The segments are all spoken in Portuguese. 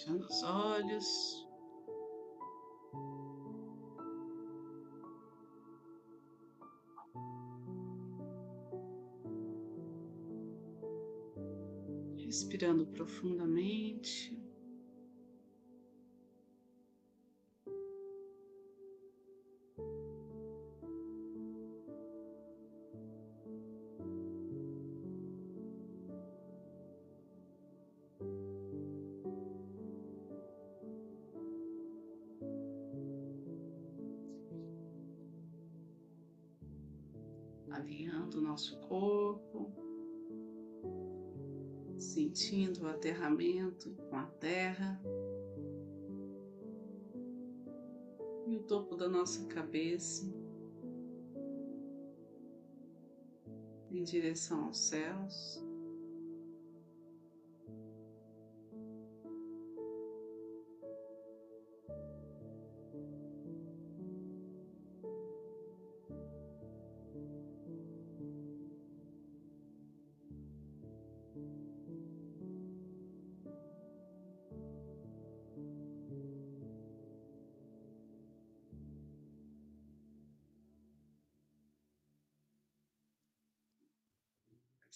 Fechando os olhos. Respirando profundamente. Alinhando o nosso corpo, sentindo o aterramento com a terra e o topo da nossa cabeça em direção aos céus.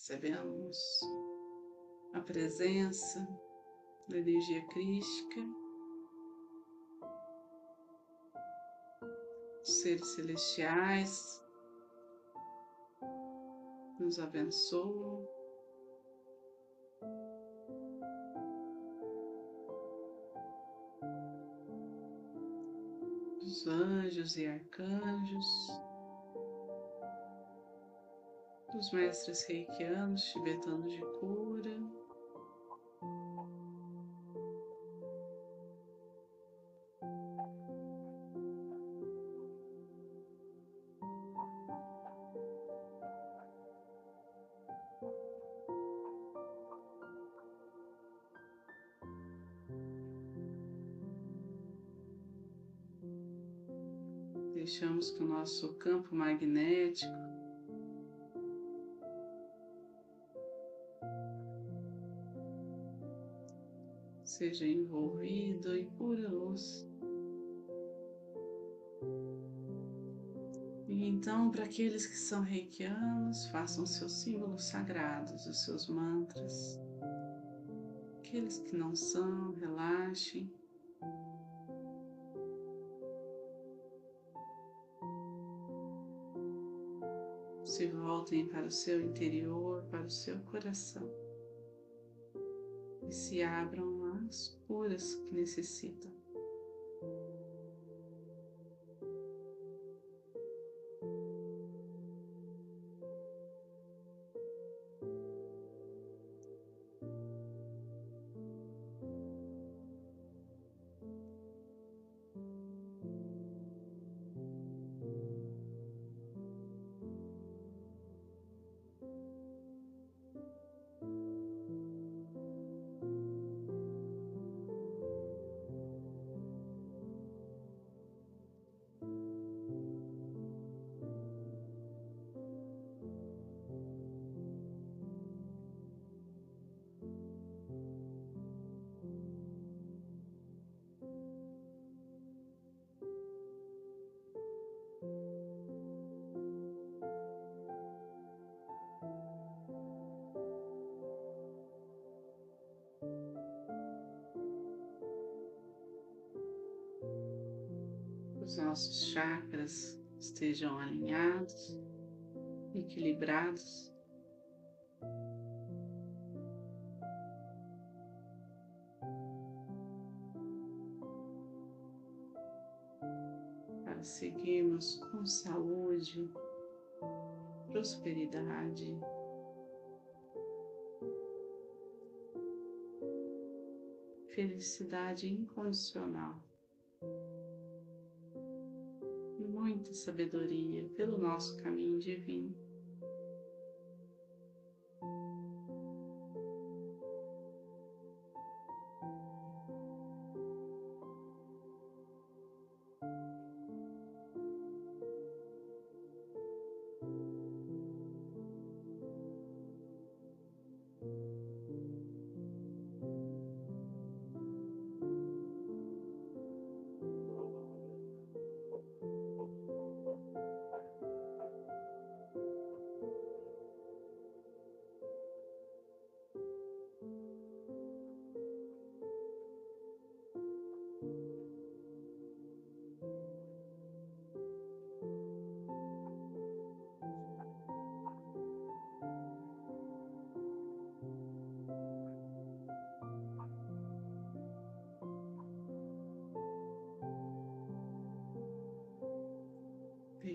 Percebemos a presença da energia crística, seres celestiais nos abençoam. Os anjos e arcanjos dos mestres reikianos tibetanos de cura. Deixamos que o nosso campo magnético seja envolvido em pura luz. E então, para aqueles que são reikianos, façam seus símbolos sagrados, os seus mantras. Aqueles que não são, relaxem. Se voltem para o seu interior, para o seu coração e se abram as curas que necessitam. Os nossos chakras estejam alinhados, equilibrados. Para seguirmos com saúde, prosperidade, felicidade incondicional. Muita sabedoria pelo nosso caminho divino.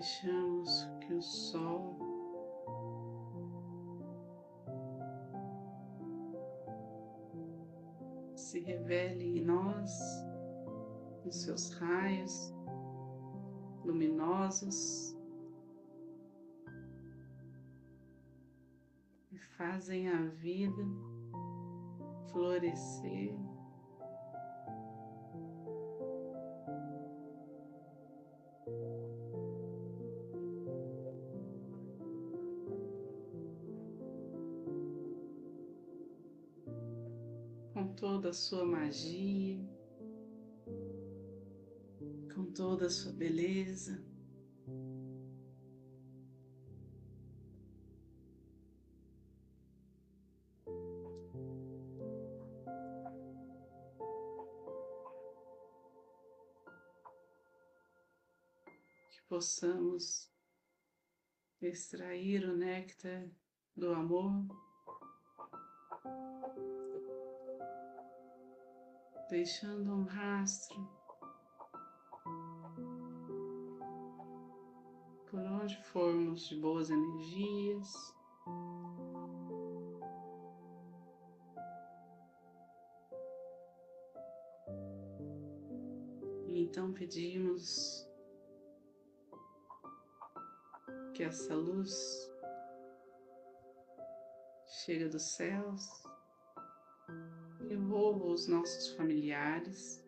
Deixamos que o sol se revele em nós, os seus raios luminosos e fazem a vida florescer. Toda a sua magia, com toda a sua beleza. possamos extrair o néctar do amor, deixando um rastro por onde formos de boas energias. E então pedimos que essa luz chega dos céus, envolva os nossos familiares,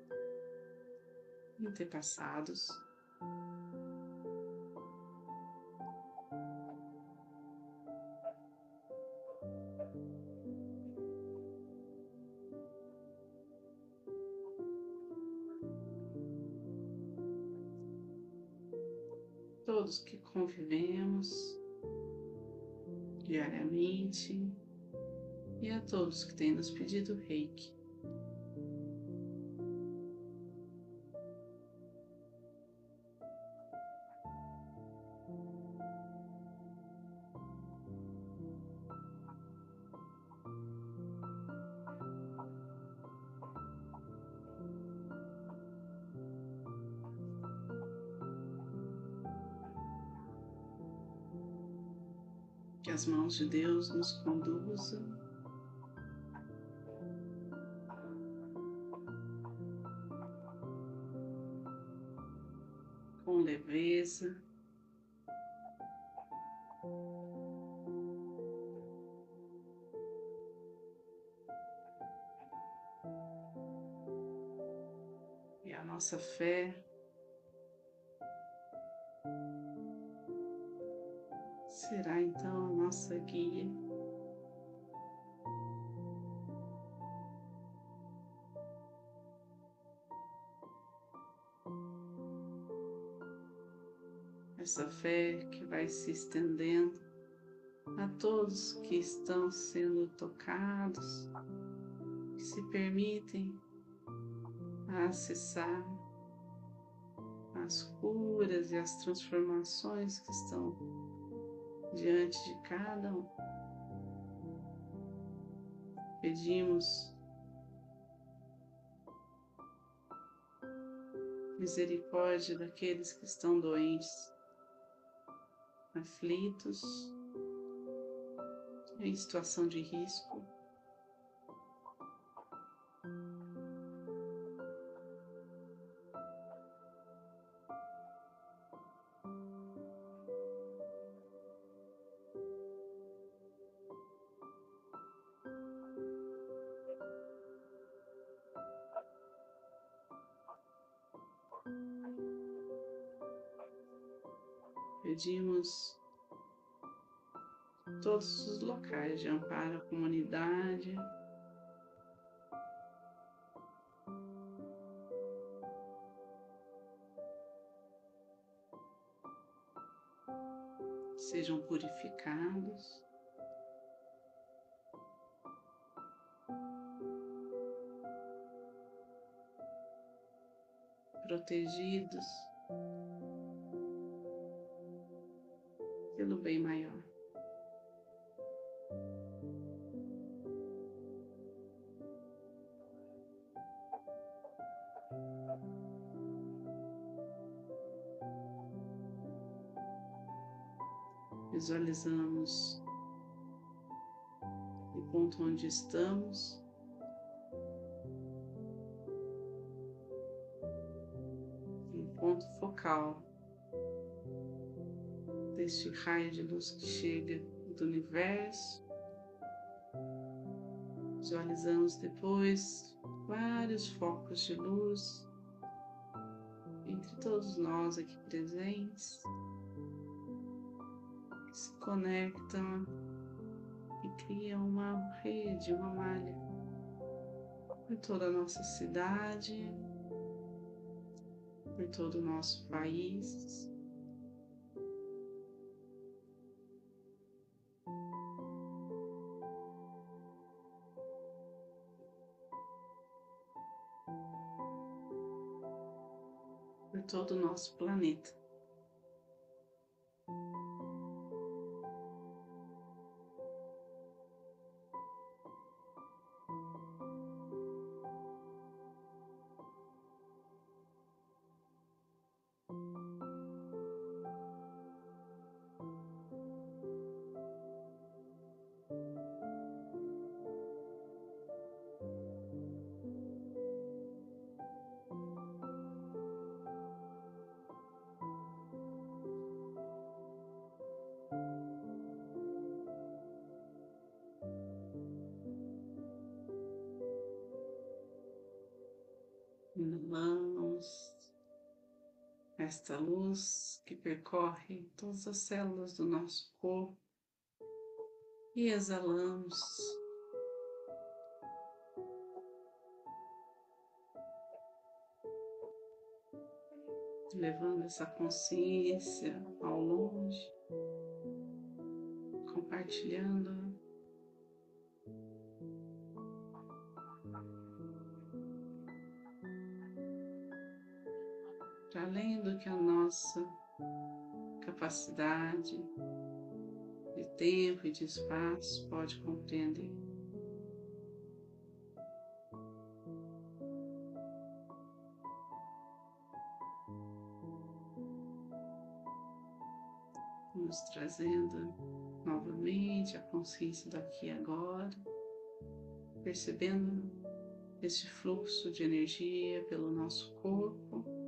antepassados, todos que convivemos diariamente e a todos que têm nos pedido reiki. que as mãos de Deus nos conduzam. Com leveza. E a nossa fé Essa fé que vai se estendendo a todos que estão sendo tocados, que se permitem acessar as curas e as transformações que estão diante de cada um. Pedimos misericórdia daqueles que estão doentes, aflitos, em situação de risco. Pedimos todos os locais de amparo à comunidade. Sejam purificados. Protegidos. Pelo bem maior. Visualizamos o ponto onde estamos. Um ponto focal deste raio de luz que chega do universo. Visualizamos depois vários focos de luz entre todos nós aqui presentes que se conectam e criam uma rede, uma malha por toda a nossa cidade, por todo o nosso país. Todo o nosso planeta. Inalamos esta luz que percorre todas as células do nosso corpo e exalamos. Levando essa consciência ao longe, compartilhando que a nossa capacidade de tempo e de espaço pode compreender. Nos trazendo novamente a consciência daqui e agora, percebendo esse fluxo de energia pelo nosso corpo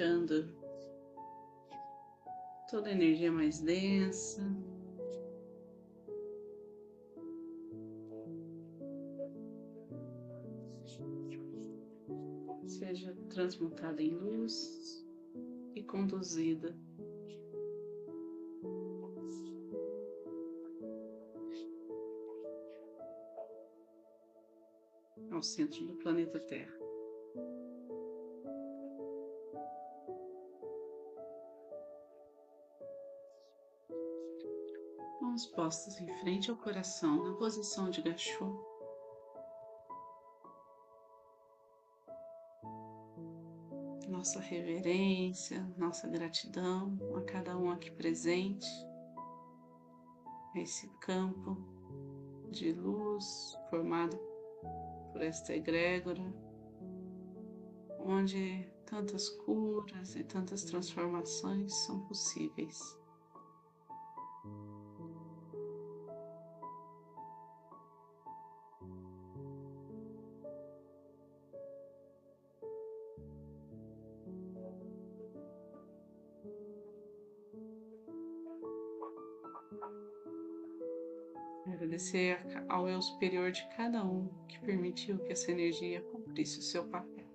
deixando toda a energia mais densa. Seja transmutada em luz e conduzida ao centro do planeta Terra. Mãos postas em frente ao coração na posição de gachô. Nossa reverência, nossa gratidão a cada um aqui presente, a esse campo de luz formado por esta egrégora, onde tantas curas e tantas transformações são possíveis. Agradecer ao eu superior de cada um que permitiu que essa energia cumprisse o seu papel.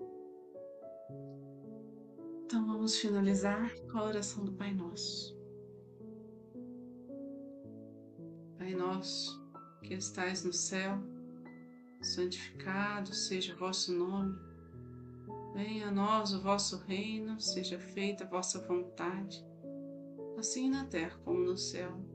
Então vamos finalizar com a oração do Pai Nosso. Pai Nosso, que estais no céu, santificado seja o vosso nome. Venha a nós o vosso reino, seja feita a vossa vontade, assim na terra como no céu